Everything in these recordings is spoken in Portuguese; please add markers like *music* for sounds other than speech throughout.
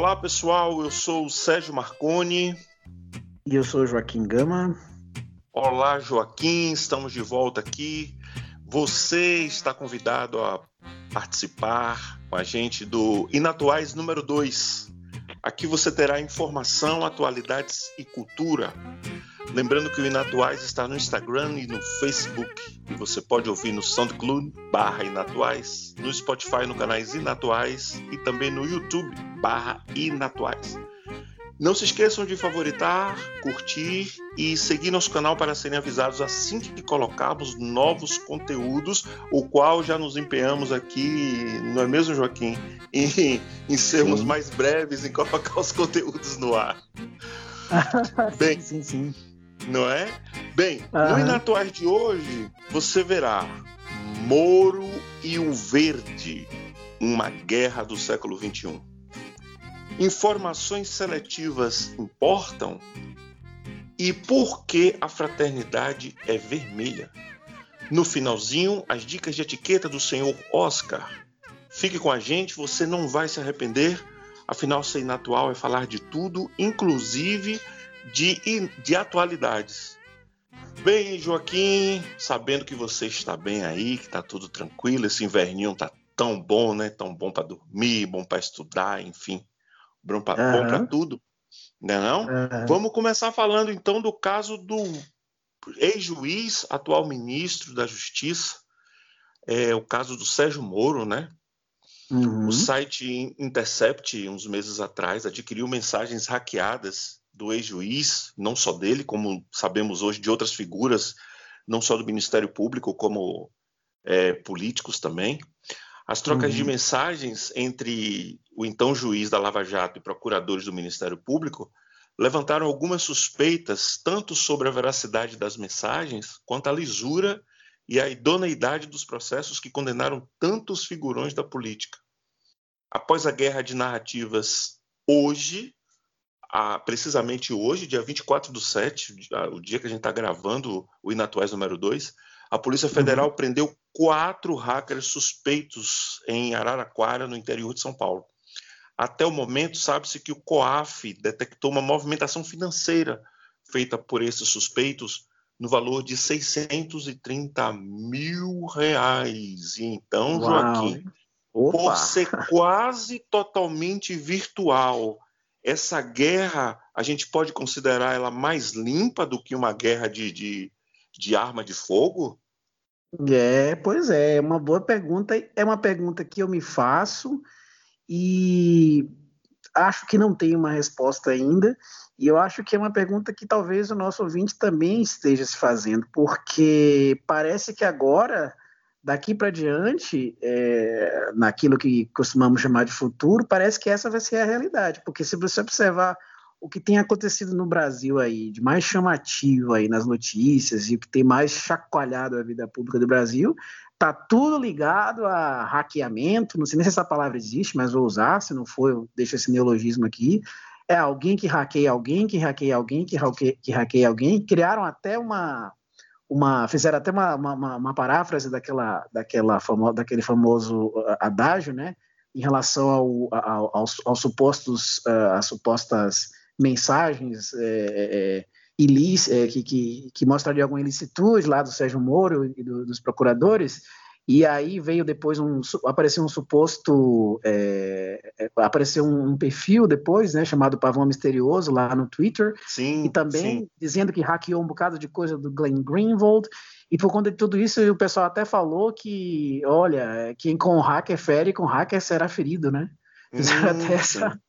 Olá pessoal, eu sou o Sérgio Marconi. E eu sou o Joaquim Gama. Olá Joaquim, estamos de volta aqui. Você está convidado a participar com a gente do Inatuais número 2. Aqui você terá informação, atualidades e cultura. Lembrando que o Inatuais está no Instagram e no Facebook. E você pode ouvir no SoundCloud barra Inatuais, no Spotify no canais Inatuais e também no YouTube barra Inatuais. Não se esqueçam de favoritar, curtir e seguir nosso canal para serem avisados assim que colocarmos novos conteúdos, o qual já nos empenhamos aqui, não é mesmo, Joaquim? Em, em sermos sim. mais breves em colocar os conteúdos no ar. *laughs* Bem, sim, sim, Não é? Bem, uhum. no Inatuais de hoje, você verá Moro e o Verde, uma guerra do século XXI. Informações seletivas importam? E por que a fraternidade é vermelha? No finalzinho, as dicas de etiqueta do senhor Oscar. Fique com a gente, você não vai se arrepender. Afinal, ser inatual é falar de tudo, inclusive de, de atualidades. Bem, Joaquim, sabendo que você está bem aí, que está tudo tranquilo, esse inverninho tá tão bom, né? Tão bom para dormir, bom para estudar, enfim bom para uhum. tudo, né não? Uhum. Vamos começar falando então do caso do ex-juiz, atual ministro da Justiça, é, o caso do Sérgio Moro, né? Uhum. O site Intercept, uns meses atrás, adquiriu mensagens hackeadas do ex-juiz, não só dele, como sabemos hoje de outras figuras, não só do Ministério Público, como é, políticos também. As trocas uhum. de mensagens entre o então juiz da Lava Jato e procuradores do Ministério Público levantaram algumas suspeitas tanto sobre a veracidade das mensagens quanto a lisura e a idoneidade dos processos que condenaram tantos figurões da política. Após a guerra de narrativas, hoje, precisamente hoje, dia 24 do 7, o dia que a gente está gravando o Inatuais número 2, a Polícia Federal uhum. prendeu quatro hackers suspeitos em Araraquara, no interior de São Paulo. Até o momento, sabe-se que o COAF detectou uma movimentação financeira feita por esses suspeitos no valor de 630 mil reais. E então, Uau. Joaquim, Opa. por ser *laughs* quase totalmente virtual, essa guerra a gente pode considerar ela mais limpa do que uma guerra de, de, de arma de fogo? É, pois é, é uma boa pergunta. É uma pergunta que eu me faço e acho que não tenho uma resposta ainda. E eu acho que é uma pergunta que talvez o nosso ouvinte também esteja se fazendo, porque parece que agora, daqui para diante, é, naquilo que costumamos chamar de futuro, parece que essa vai ser a realidade. Porque se você observar o que tem acontecido no Brasil aí, de mais chamativo aí nas notícias e o que tem mais chacoalhado a vida pública do Brasil, tá tudo ligado a hackeamento, não sei nem se essa palavra existe, mas vou usar, se não for, eu deixo esse neologismo aqui. É alguém que hackeia alguém, que hackeia alguém, que hackeia, que hackeia alguém. Criaram até uma, uma fizeram até uma, uma, uma paráfrase daquela, daquela famo, daquele famoso uh, adágio, né, em relação ao, ao, aos, aos supostos, uh, as supostas mensagens é, é, é, que, que, que mostrariam alguma ilicitude lá do Sérgio Moro e do, dos procuradores, e aí veio depois um apareceu um suposto é, é, apareceu um, perfil depois, né, chamado Pavão Misterioso lá no Twitter, sim, e também sim. dizendo que hackeou um bocado de coisa do Glenn Greenwald. E por conta de tudo isso, o pessoal até falou que, olha, quem com hacker fere, com hacker será ferido, né? Fizeram hum, até essa,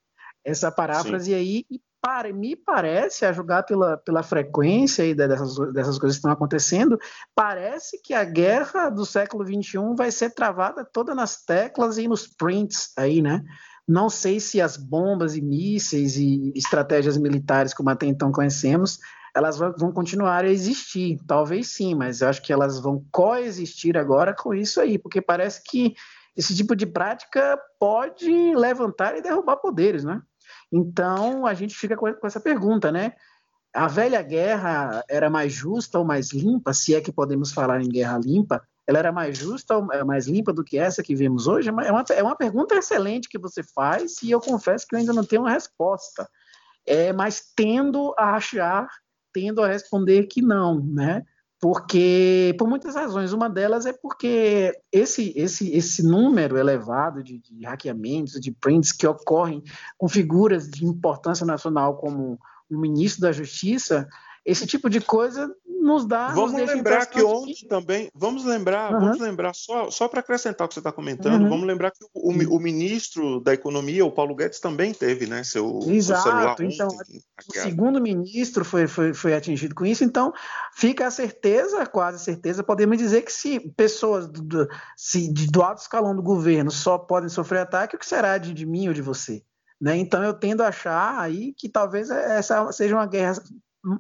essa paráfrase aí. E para, me parece, a julgar pela, pela frequência aí dessas, dessas coisas que estão acontecendo, parece que a guerra do século XXI vai ser travada toda nas teclas e nos prints aí, né? Não sei se as bombas e mísseis e estratégias militares, como até então conhecemos, elas vão continuar a existir. Talvez sim, mas eu acho que elas vão coexistir agora com isso aí, porque parece que esse tipo de prática pode levantar e derrubar poderes, né? Então a gente fica com essa pergunta, né? A velha guerra era mais justa ou mais limpa, se é que podemos falar em guerra limpa, ela era mais justa, é mais limpa do que essa que vemos hoje? É uma, é uma pergunta excelente que você faz e eu confesso que eu ainda não tenho uma resposta. É, mas tendo a achar, tendo a responder que não, né? Porque, por muitas razões, uma delas é porque esse, esse, esse número elevado de, de hackeamentos, de prints que ocorrem com figuras de importância nacional como o ministro da Justiça, esse tipo de coisa nos dá. Vamos nos lembrar que ontem que... também. Vamos lembrar, uhum. vamos lembrar, só, só para acrescentar o que você está comentando, uhum. vamos lembrar que o, o, ministro da Economia, o Paulo Guedes, também teve, né? Seu, Exato, seu celular. Então, ontem, o segundo ministro foi, foi, foi atingido com isso, então fica a certeza, quase certeza, podemos dizer que se pessoas do, do, se, do alto escalão do governo só podem sofrer ataque, o que será de, de mim ou de você? Né? Então eu tendo a achar aí que talvez essa seja uma guerra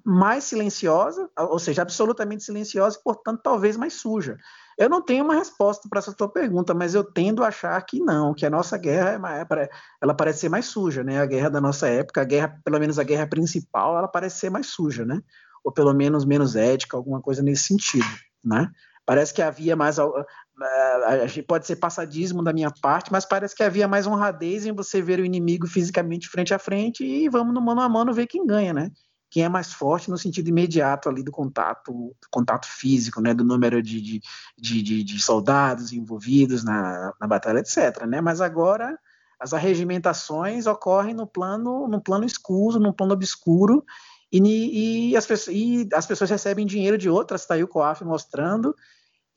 mais silenciosa, ou seja, absolutamente silenciosa e, portanto, talvez mais suja. Eu não tenho uma resposta para essa tua pergunta, mas eu tendo a achar que não, que a nossa guerra é ela parece ser mais suja, né? A guerra da nossa época, a guerra, pelo menos a guerra principal, ela parece ser mais suja, né? Ou pelo menos menos ética, alguma coisa nesse sentido, né? Parece que havia mais pode ser passadismo da minha parte, mas parece que havia mais honradez em você ver o inimigo fisicamente frente a frente e vamos no mano a mano ver quem ganha, né? Quem é mais forte no sentido imediato ali do contato, do contato físico, né, do número de, de, de, de soldados envolvidos na, na batalha, etc. Né? Mas agora as arregimentações ocorrem no plano, no plano escuro, no plano obscuro, e, e, as, pessoas, e as pessoas recebem dinheiro de outras, está aí o COAF mostrando,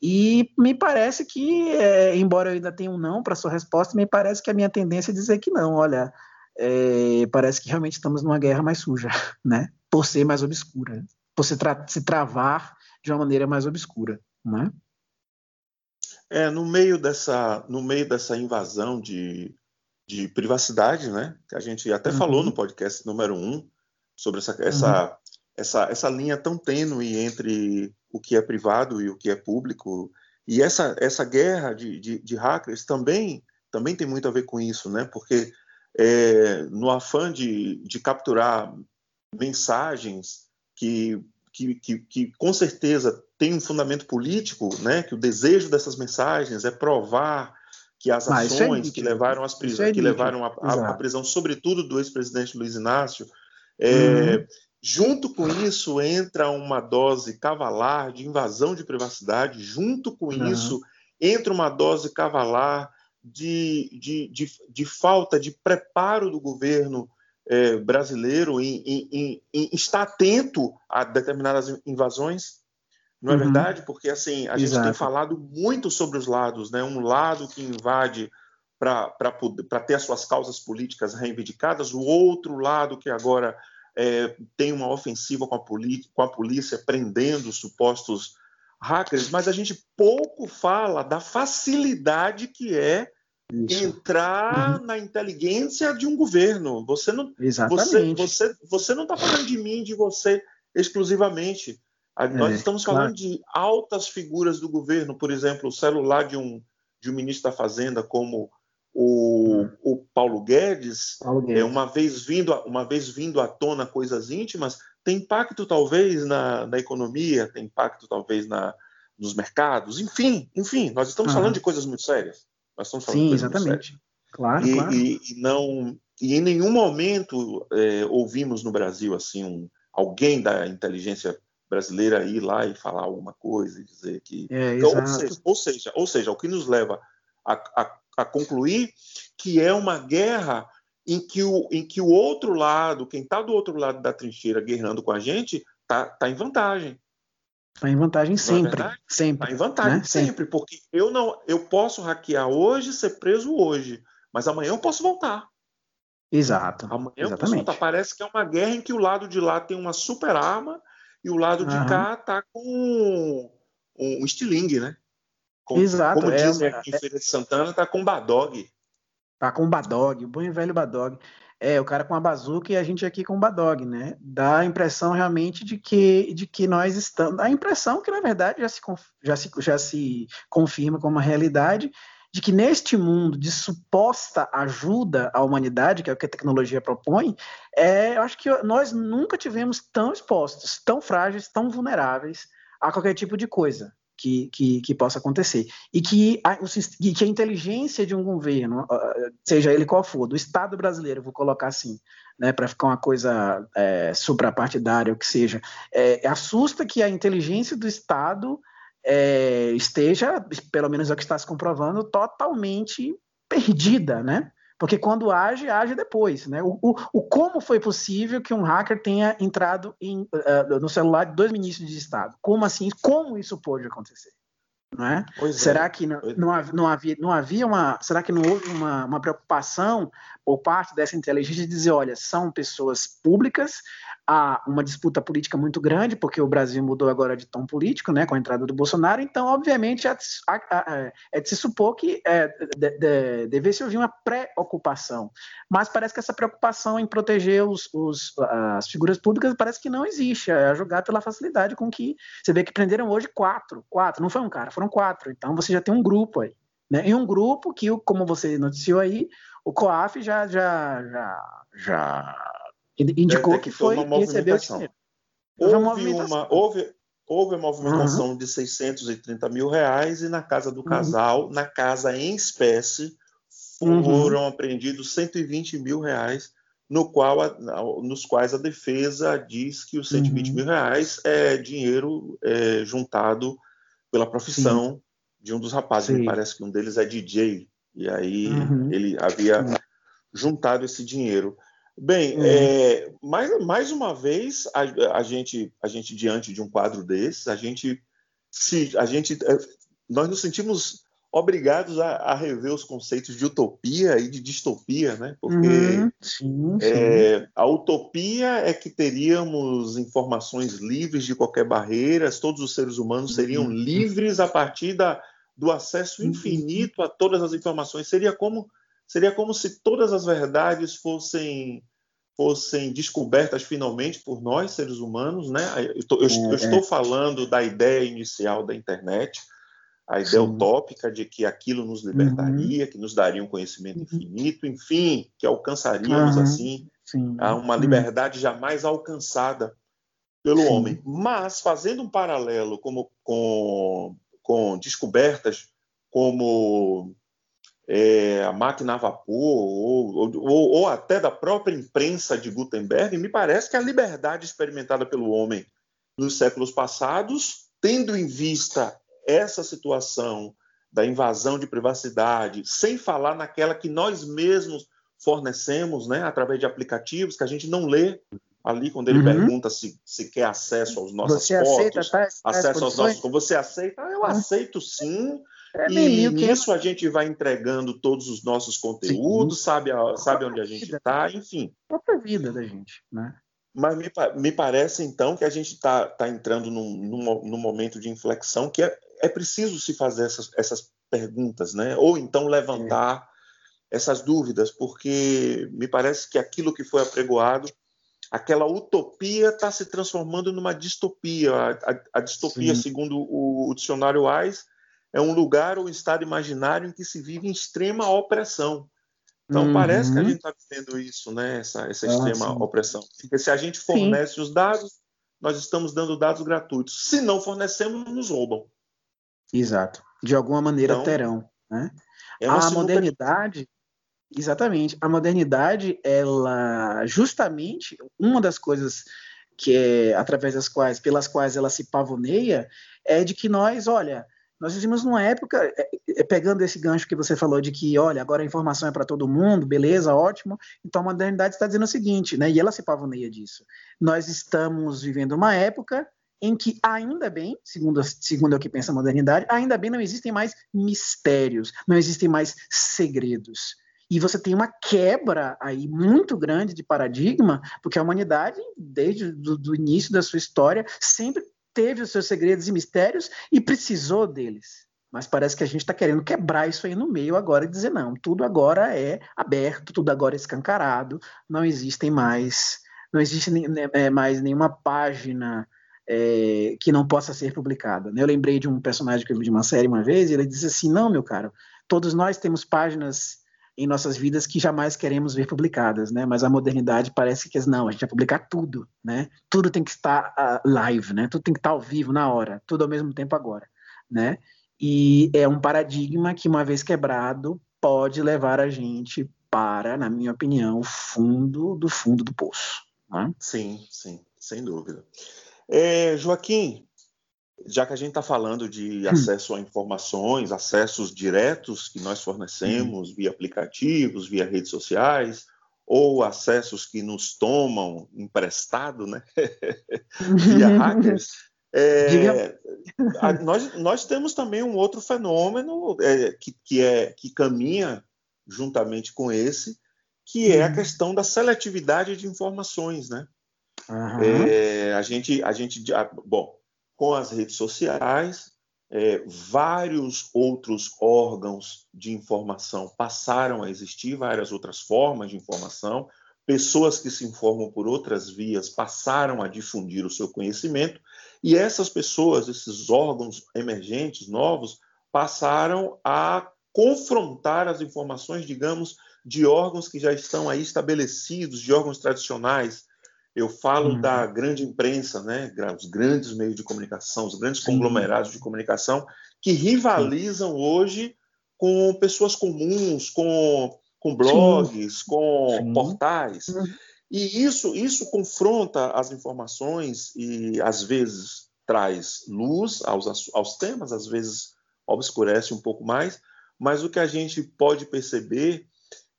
e me parece que, é, embora eu ainda tenha um não para sua resposta, me parece que a minha tendência é dizer que não. Olha, é, parece que realmente estamos numa guerra mais suja, *laughs* né? Por ser mais obscura, por se, tra se travar de uma maneira mais obscura, né? É, no meio dessa, no meio dessa invasão de, de privacidade, né? Que a gente até uhum. falou no podcast número um sobre essa, essa, uhum. essa, essa linha tão tênue entre o que é privado e o que é público. E essa, essa guerra de, de, de hackers também, também tem muito a ver com isso, né? Porque é, no afã de, de capturar mensagens que, que, que, que, com certeza tem um fundamento político, né? que o desejo dessas mensagens é provar que as ah, é ações é que levaram, as pris... é que levaram a, prisão, sobretudo do ex-presidente Luiz Inácio, é, uhum. junto com isso entra uma dose cavalar de invasão de privacidade, junto com uhum. isso entra uma dose cavalar de, de, de, de falta de preparo do governo é, brasileiro em, em, em, estar atento a determinadas invasões, não é uhum. verdade? Porque assim a Exato. gente tem falado muito sobre os lados, né? Um lado que invade para ter as suas causas políticas reivindicadas, o outro lado que agora é, tem uma ofensiva com a, com a polícia prendendo supostos hackers, mas a gente pouco fala da facilidade que é isso. entrar uhum. na inteligência de um governo. Você não, Exatamente. Você, você, você não está falando de mim, de você exclusivamente. É, Nós estamos falando claro. de altas figuras do governo, por exemplo, o celular de um, de um ministro da Fazenda como o, uhum. o Paulo, Guedes, Paulo Guedes, é uma vez vindo uma vez vindo à tona coisas íntimas, tem impacto talvez na, na economia, tem impacto talvez na, nos mercados, enfim, enfim, nós estamos uhum. falando de coisas muito sérias. Nós estamos falando Sim, exatamente. Claro, e, claro. E, e, não, e em nenhum momento é, ouvimos no Brasil assim um, alguém da inteligência brasileira ir lá e falar alguma coisa e dizer que. É, então, ou, seja, ou, seja, ou seja, o que nos leva a, a, a concluir que é uma guerra em que o, em que o outro lado, quem está do outro lado da trincheira guerrando com a gente, está tá em vantagem. Está em vantagem é sempre. É sempre. Está em vantagem né? sempre, porque eu não, eu posso hackear hoje, ser preso hoje, mas amanhã eu posso voltar. Exato. Amanhã Exatamente. eu posso voltar. Parece que é uma guerra em que o lado de lá tem uma super arma e o lado de uhum. cá tá com um estilingue, né? Com, Exato. Como é, dizem aqui em Feira de Santana, tá com badog. Tá com badog, o bom e velho badog. É, o cara com a bazuca e a gente aqui com o Badog, né? Dá a impressão realmente de que, de que nós estamos. A impressão que, na verdade, já se, já, se, já se confirma como uma realidade, de que neste mundo de suposta ajuda à humanidade, que é o que a tecnologia propõe, é, eu acho que nós nunca tivemos tão expostos, tão frágeis, tão vulneráveis a qualquer tipo de coisa. Que, que, que, possa acontecer. E que a, que a inteligência de um governo, seja ele qual for, do Estado brasileiro, vou colocar assim, né, para ficar uma coisa é, suprapartidária, o que seja, é, assusta que a inteligência do Estado é, esteja, pelo menos é o que está se comprovando, totalmente perdida, né? Porque quando age, age depois. Né? O, o, o como foi possível que um hacker tenha entrado em, uh, no celular de dois ministros de Estado? Como assim? Como isso pôde acontecer? Não é? será é. que não, não, havia, não havia uma. Será que não houve uma, uma preocupação por parte dessa inteligência de dizer, olha, são pessoas públicas, há uma disputa política muito grande, porque o Brasil mudou agora de tom político, né, com a entrada do Bolsonaro, então, obviamente, é, é de se supor que é, de, de, devesse haver uma preocupação. Mas parece que essa preocupação em proteger os, os, as figuras públicas parece que não existe, é jogada pela facilidade com que você vê que prenderam hoje quatro, quatro, não foi um cara, foram quatro, então você já tem um grupo aí. Né? E um grupo que, como você noticiou aí, o COAF já, já, já, já indicou que foi uma movimentação. Houve, uma movimentação. houve, houve a movimentação uhum. de 630 mil reais e na casa do uhum. casal, uhum. na casa em espécie, foram uhum. apreendidos 120 mil reais, no qual a, nos quais a defesa diz que os 120 uhum. mil reais é dinheiro é, juntado pela profissão Sim. de um dos rapazes. Sim. Me parece que um deles é DJ. E aí uhum. ele havia juntado esse dinheiro. Bem, uhum. é, mais, mais uma vez, a, a, gente, a gente, diante de um quadro desses, a gente, se, a gente, é, nós nos sentimos obrigados a, a, rever os conceitos de utopia e de distopia, né? Porque uhum. sim, é, sim. a utopia é que teríamos informações livres de qualquer barreira, todos os seres humanos seriam uhum. livres a partir da, do acesso uhum. infinito a todas as informações. Seria como Seria como se todas as verdades fossem fossem descobertas finalmente por nós, seres humanos, né? Eu, estou, eu, eu é, estou é. falando da ideia inicial da internet, a ideia Sim. utópica de que aquilo nos libertaria, uhum. que nos daria um conhecimento uhum. infinito, enfim, que alcançaríamos uhum. assim Sim. a uma uhum. liberdade jamais alcançada pelo Sim. homem. Mas fazendo um paralelo como, com, com descobertas como é, a máquina a vapor, ou, ou, ou, até da própria imprensa de Gutenberg, me parece que a liberdade experimentada pelo homem nos séculos passados, tendo em vista essa situação da invasão de privacidade, sem falar naquela que nós mesmos fornecemos, né, através de aplicativos que a gente não lê ali quando ele uhum. pergunta se, se quer acesso aos nossos você fotos, aceita, tá, acesso aos nossos, você aceita? Ah, eu aceito sim, é e nisso a gente vai entregando todos os nossos conteúdos, Sim. sabe, a, sabe onde a gente está, enfim. A própria vida da gente, né? Mas me, me parece, então, que a gente está tá entrando num, num, num, momento de inflexão que é, é preciso se fazer essas, essas perguntas, né? Ou então levantar é. essas dúvidas, porque me parece que aquilo que foi apregoado, aquela utopia está se transformando numa distopia. A, a, a distopia, Sim. segundo o, o dicionário Wise, é um lugar ou estado imaginário em que se vive em extrema opressão. Então, uhum. parece que a gente está vivendo isso, né? essa, essa ah, extrema sim. opressão. Porque se a gente fornece sim. os dados, nós estamos dando dados gratuitos. Se não fornecemos, nos roubam. Exato. De alguma maneira então, terão. Né? É a modernidade, exatamente, a modernidade, ela, justamente, uma das coisas que é através das quais, pelas quais ela se pavoneia, é de que nós, olha, nós vivemos numa época, é, é, pegando esse gancho que você falou de que, olha, agora a informação é para todo mundo, beleza, ótimo. Então a modernidade está dizendo o seguinte, né? E ela se pavoneia disso. Nós estamos vivendo uma época em que ainda bem, segundo, segundo o que pensa a modernidade, ainda bem não existem mais mistérios, não existem mais segredos. E você tem uma quebra aí muito grande de paradigma, porque a humanidade, desde o início da sua história, sempre teve os seus segredos e mistérios e precisou deles. Mas parece que a gente está querendo quebrar isso aí no meio agora e dizer não, tudo agora é aberto, tudo agora é escancarado, não existem mais, não existe né, é, mais nenhuma página é, que não possa ser publicada. Eu lembrei de um personagem que eu vi de uma série uma vez e ele disse assim, não, meu caro, todos nós temos páginas em nossas vidas que jamais queremos ver publicadas, né? Mas a modernidade parece que não, a gente vai publicar tudo, né? Tudo tem que estar uh, live, né? Tudo tem que estar ao vivo na hora, tudo ao mesmo tempo agora. né? E é um paradigma que, uma vez quebrado, pode levar a gente para, na minha opinião, o fundo do fundo do poço. Né? Sim, sim, sem dúvida. É, Joaquim, já que a gente está falando de hum. acesso a informações, acessos diretos que nós fornecemos hum. via aplicativos, via redes sociais, ou acessos que nos tomam emprestado, né? *laughs* via hackers. *laughs* É, a, nós, nós temos também um outro fenômeno é, que, que, é, que caminha juntamente com esse, que é a uhum. questão da seletividade de informações, né? Uhum. É, a gente, a gente, bom, com as redes sociais, é, vários outros órgãos de informação passaram a existir, várias outras formas de informação, pessoas que se informam por outras vias passaram a difundir o seu conhecimento, e essas pessoas, esses órgãos emergentes, novos, passaram a confrontar as informações, digamos, de órgãos que já estão aí estabelecidos, de órgãos tradicionais. Eu falo uhum. da grande imprensa, né? os grandes meios de comunicação, os grandes Sim. conglomerados de comunicação, que rivalizam Sim. hoje com pessoas comuns, com, com blogs, Sim. com portais. Uhum. E isso, isso confronta as informações e, às vezes, traz luz aos, aos temas, às vezes obscurece um pouco mais, mas o que a gente pode perceber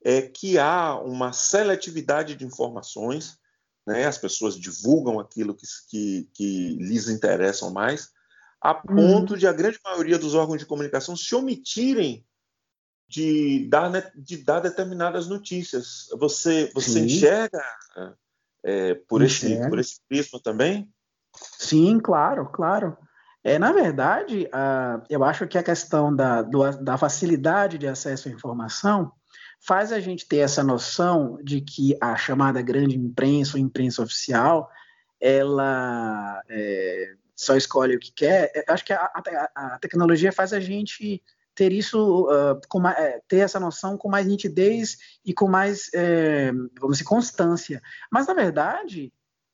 é que há uma seletividade de informações, né? as pessoas divulgam aquilo que, que, que lhes interessam mais, a ponto uhum. de a grande maioria dos órgãos de comunicação se omitirem de dar, né, de dar determinadas notícias. Você, você enxerga é, por, esse, por esse prisma também? Sim, claro, claro. É, na verdade, uh, eu acho que a questão da, do, da facilidade de acesso à informação faz a gente ter essa noção de que a chamada grande imprensa ou imprensa oficial, ela é, só escolhe o que quer. Eu acho que a, a, a tecnologia faz a gente ter isso, uh, com, é, ter essa noção com mais nitidez e com mais, é, vamos dizer, constância. Mas, na verdade,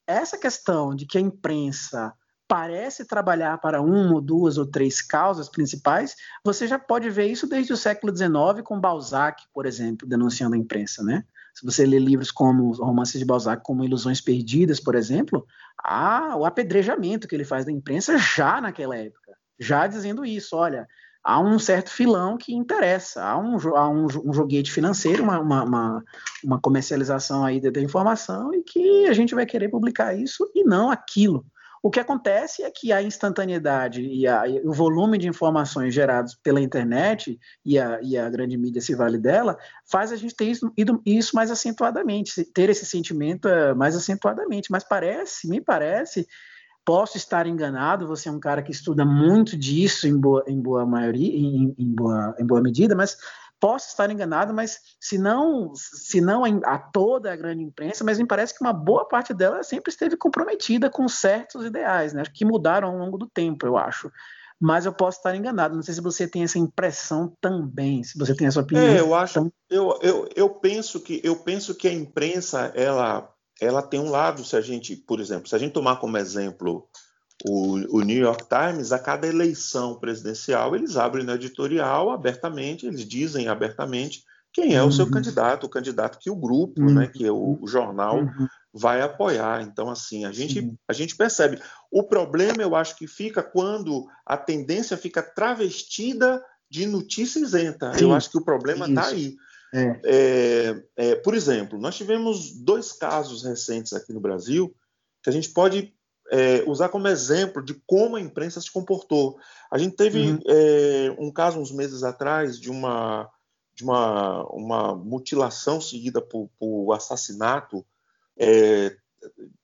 essa questão de que a imprensa parece trabalhar para uma ou duas ou três causas principais, você já pode ver isso desde o século XIX com Balzac, por exemplo, denunciando a imprensa, né? Se você lê livros como romances de Balzac, como Ilusões Perdidas, por exemplo, há o apedrejamento que ele faz da imprensa já naquela época, já dizendo isso, olha, há um certo filão que interessa, há um, há um, um joguete financeiro, uma, uma, uma, comercialização aí da informação e que a gente vai querer publicar isso e não aquilo. O que acontece é que a instantaneidade e, a, e o volume de informações gerados pela internet e a, e a, grande mídia se vale dela faz a gente ter isso, isso mais acentuadamente, ter esse sentimento eh, mais acentuadamente. Mas parece, me parece Posso estar enganado, você é um cara que estuda muito disso em boa, em boa maioria, em, em, boa, em boa medida, mas posso estar enganado, mas se não, se não a toda a grande imprensa, mas me parece que uma boa parte dela sempre esteve comprometida com certos ideais, né, que mudaram ao longo do tempo, eu acho. Mas eu posso estar enganado. Não sei se você tem essa impressão também, se você tem essa opinião. É, eu acho. Eu, eu, eu penso que eu penso que a imprensa ela ela tem um lado, se a gente, por exemplo, se a gente tomar como exemplo o, o, New York Times, a cada eleição presidencial, eles abrem no editorial abertamente, eles dizem abertamente quem é uhum. o seu uhum. candidato, o candidato que o grupo, uhum. né, que o, o jornal uhum. vai apoiar. Então, assim, a gente, a gente percebe. O problema, eu acho que fica quando a tendência fica travestida de notícia isenta. Sim. Eu acho que o problema está aí. É. É, é, por exemplo, nós tivemos dois casos recentes aqui no Brasil que a gente pode é, usar como exemplo de como a imprensa se comportou. A gente teve uhum. É, um caso uns meses atrás de uma de uma, uma mutilação seguida por, por assassinato é,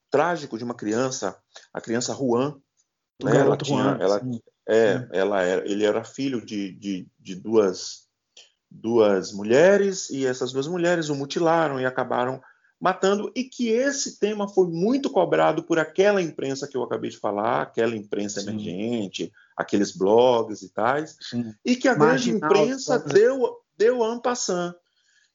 trágico de uma criança, a criança Juan. Né? Ela tinha, ela, é, ela era, ele era filho de, de, de duas duas mulheres e essas duas mulheres o mutilaram e acabaram matando e que esse tema foi muito cobrado por aquela imprensa que eu acabei de falar, aquela imprensa Sim. emergente, aqueles blogs e tais, Sim. e que a Marginal, grande imprensa deu deu ampassant.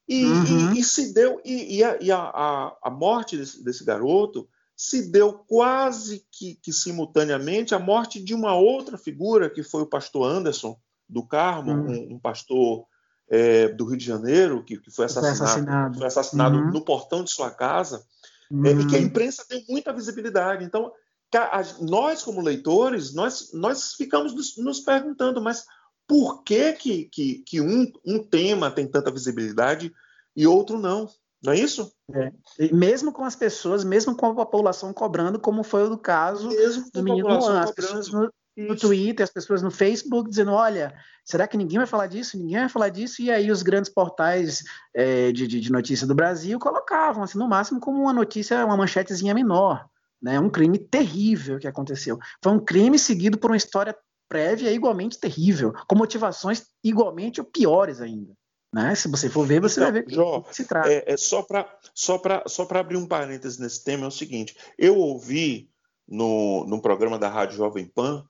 E, uhum. e, e, se deu e, e, a, a, a, morte desse, desse, garoto se deu quase que, que, simultaneamente a morte de uma outra figura, que foi o pastor Anderson do Carmo, uhum. um, um, pastor é, do Rio de Janeiro, que, que foi assassinado, foi assassinado, foi assassinado uhum. no portão de sua casa, uhum. é, e que a uhum. imprensa deu muita visibilidade. Então, nós, como leitores, nós, nós ficamos nos, nos perguntando, mas por que, que, que, que um, um tema tem tanta visibilidade e outro não? Não é isso? É. mesmo com as pessoas, mesmo com a população cobrando, como foi o caso mesmo do menino Juan, as pessoas no, Twitter, as pessoas no Facebook dizendo, olha, será que ninguém vai falar disso? Ninguém vai falar disso? E aí os grandes portais é, de, de, notícia do Brasil colocavam, assim, no máximo como uma notícia, uma manchetezinha menor. Né? Um crime terrível que aconteceu. Foi um crime seguido por uma história prévia igualmente terrível, com motivações igualmente ou piores ainda. Né? Se você for ver, você então, vai ver Jó, que se trata. É, é só para só só abrir um parêntese nesse tema, é o seguinte: eu ouvi no, no programa da Rádio Jovem Pan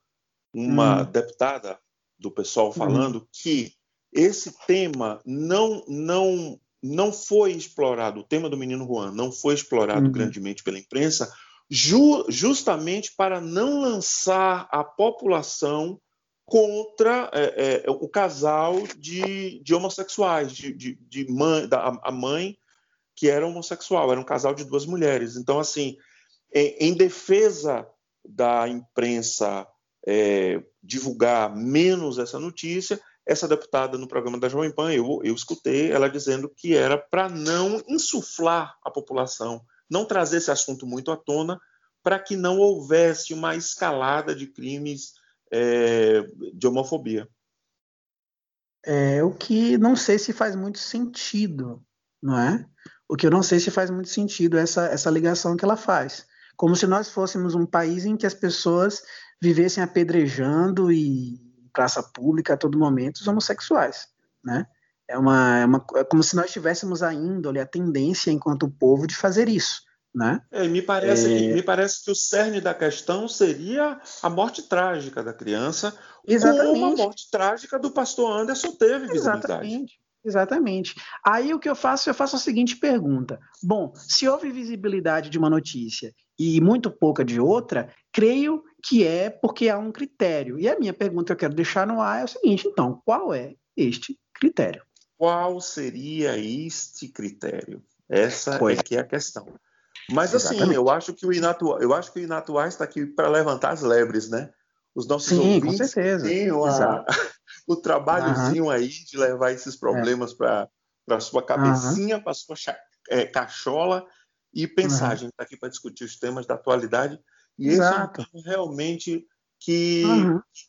uma hum. deputada do pessoal hum. falando hum. que esse tema não, não, não foi explorado, o tema do menino Juan não foi explorado hum. grandemente pela imprensa, ju, justamente para não lançar a população contra é, é, o casal de, de homossexuais, de, de, de mãe, da, a mãe que era homossexual, era um casal de duas mulheres. Então, assim, em, em defesa da imprensa é, divulgar menos essa notícia, essa deputada no programa da Jovem Pan, eu, eu escutei ela dizendo que era para não insuflar a população, não trazer esse assunto muito à tona, para que não houvesse uma escalada de crimes é, de homofobia. É o que não sei se faz muito sentido, não é? O que eu não sei se faz muito sentido essa, essa ligação que ela faz. Como se nós fôssemos um país em que as pessoas vivessem apedrejando e praça pública a todo momento os homossexuais, né? É, uma, é, uma, é como se nós tivéssemos a índole, a tendência enquanto povo de fazer isso. Né? É, me, parece é... que, me parece que o cerne da questão seria a morte trágica da criança, Exatamente. como a morte trágica do pastor Anderson teve visibilidade. Exatamente. Exatamente. Aí o que eu faço, eu faço a seguinte pergunta: bom, se houve visibilidade de uma notícia e muito pouca de outra, creio que é porque há um critério. E a minha pergunta que eu quero deixar no ar é o seguinte: então, qual é este critério? Qual seria este critério? Essa pois. é que é a questão. Mas assim, Exatamente. eu acho que o Inatuá, eu acho que o Inatuá está aqui para levantar as lebres, né? Os nossos Sim, ouvintes com certeza. têm a, o trabalhozinho uhum. aí de levar esses problemas é. para a sua cabecinha, uhum. para a sua é, cachola e pensar. Uhum. A gente está aqui para discutir os temas da atualidade e Exato. esse é um tema realmente que,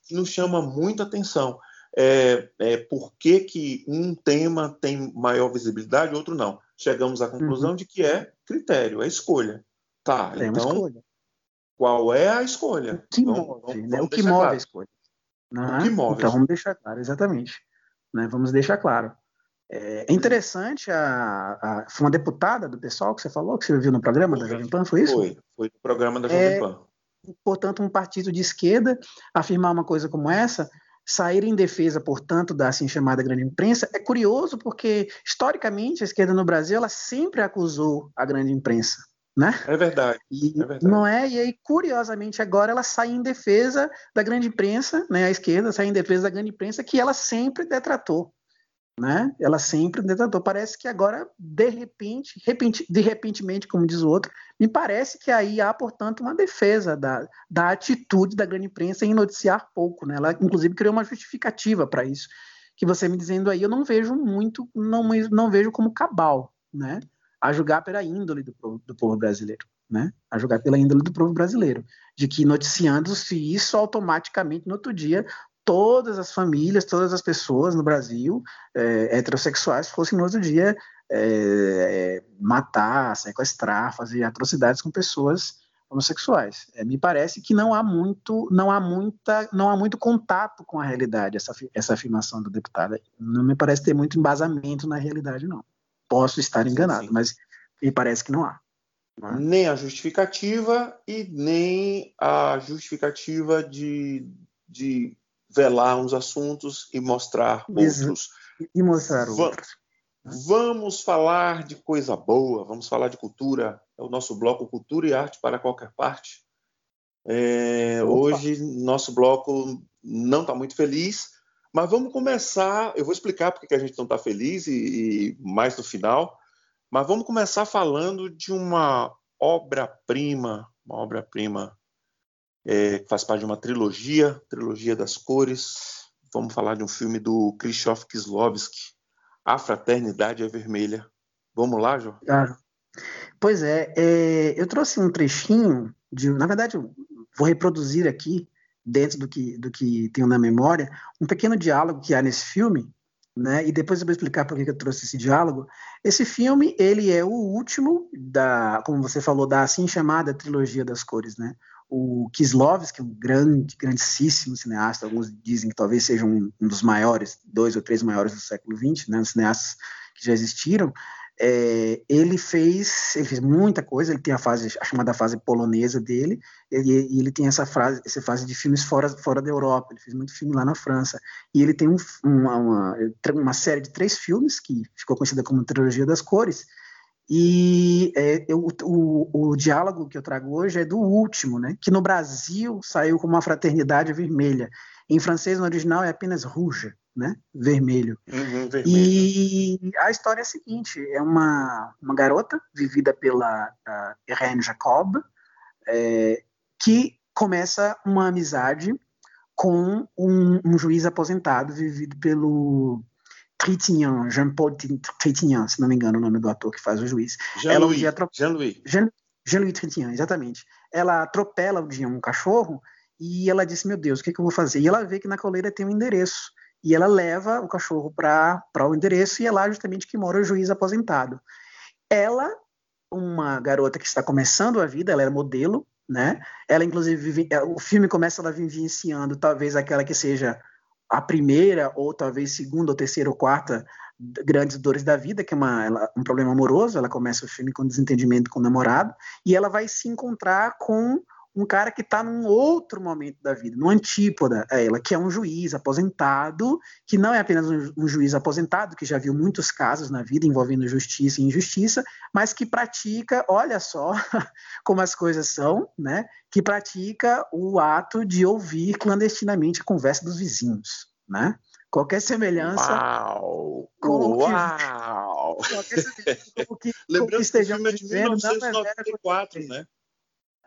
que nos chama muita atenção. É, é, por que, que um tema tem maior visibilidade e outro não? chegamos à conclusão uhum. de que é critério, é escolha. Tá, Tem então escolha. qual é a escolha? O que vamos, move, vamos, né? o que move claro. a escolha. Né? O que move então vamos deixar claro, exatamente. Né? Vamos deixar claro. É, é interessante, a, a, foi uma deputada do pessoal que você falou, que você viu no programa foi, da Jovem Pan, foi isso? Foi, foi no programa da Jovem é, Pan. Portanto, um partido de esquerda afirmar uma coisa como essa sair em defesa, portanto, da assim chamada grande imprensa é curioso porque historicamente a esquerda no Brasil ela sempre acusou a grande imprensa, né? É verdade. E, é verdade. Não é? E aí curiosamente agora ela sai em defesa da grande imprensa, né? A esquerda sai em defesa da grande imprensa que ela sempre detratou né? Ela sempre detratou. Parece que agora, de repente, repente, de repentemente, como diz o outro, me parece que aí há, portanto, uma defesa da, da atitude da grande imprensa em noticiar pouco, né? Ela, inclusive, criou uma justificativa para isso. Que você me dizendo aí, eu não vejo muito, não, não vejo como cabal, né? A julgar pela índole do povo, do povo brasileiro, né? A julgar pela índole do povo brasileiro, de que noticiando-se isso automaticamente no outro dia todas as famílias, todas as pessoas no Brasil é, heterossexuais fossem no outro dia é, matar, sequestrar, fazer atrocidades com pessoas homossexuais. É, me parece que não há muito, não há muita, não há muito contato com a realidade essa, essa afirmação da deputada. Não me parece ter muito embasamento na realidade, não. Posso estar enganado, sim, sim. mas me parece que não há. Não é? Nem a justificativa e nem a justificativa de, de velar uns assuntos e mostrar outros. E mostrar outros. Vamos falar de coisa boa, vamos falar de cultura. o nosso bloco Cultura e Arte para Qualquer Parte. É, hoje, nosso bloco não está muito feliz, mas vamos começar. Eu vou explicar porque que a gente não está feliz e, e mais no final, mas vamos começar falando de uma obra-prima, uma obra-prima é, que faz parte de uma trilogia, trilogia das cores. Vamos falar de um filme do Krzysztof Kieslowski, A Fraternidade é Vermelha. Vamos lá, João? Claro. Pois é, é, eu trouxe um trechinho de, na verdade, vou reproduzir aqui dentro do que, do que tenho na memória, um pequeno diálogo que há nesse filme, né? E depois eu vou explicar por que eu trouxe esse diálogo. Esse filme, ele é o último da, como você falou, da assim chamada trilogia das cores, né? O Kislovski, um grande, grandíssimo cineasta, alguns dizem que talvez seja um, um dos maiores, dois ou três maiores do século XX, né? Os cineastas que já existiram. É, ele fez ele fez muita coisa ele tem a fase a chamada fase polonesa dele e ele, ele, tem essa fase essa fase de filmes fora fora da Europa ele fez muito filme lá na França. E ele tem um, uma, uma, uma, série de três filmes que ficou conhecida como trilogia das cores e é, eu, o, o, diálogo que eu trago hoje é do último né que no Brasil saiu como uma fraternidade vermelha. Em francês no original é apenas rouge né? Vermelho. Uhum, vermelho. E a história é a seguinte: é uma, uma garota vivida pela uh, Irene Jacob, é, que começa uma amizade com um, um, juiz aposentado vivido pelo Trintignant, Jean-Paul Trintignant, se não me engano o nome do ator que faz o juiz. Jean-Louis. Jean-Louis. Jean-Louis Trintignant, exatamente. Ela atropela um dia um cachorro e ela disse, meu Deus, o que, que eu vou fazer? E ela vê que na coleira tem um endereço e ela leva o cachorro para o endereço e é lá justamente que mora o juiz aposentado. Ela, uma garota que está começando a vida, ela era modelo, né? Ela, inclusive, é, o filme começa ela vivenciando talvez aquela que seja a primeira, ou talvez segunda, ou terceira, ou quarta grandes dores da vida, que é uma, ela, um problema amoroso. Ela começa o filme com desentendimento com o namorado, e ela vai se encontrar com um cara que está num outro momento da vida, no antípoda a ela, que é um juiz aposentado, que não é apenas um, um, juiz aposentado, que já viu muitos casos na vida envolvendo justiça e injustiça, mas que pratica, olha só *laughs* como as coisas são, né? Que pratica o ato de ouvir clandestinamente a conversa dos vizinhos, né? Qualquer semelhança. Uau! Com Uau! Que, qualquer semelhança com o que, Lembrando com que estejamos que o filme é de 1994, né?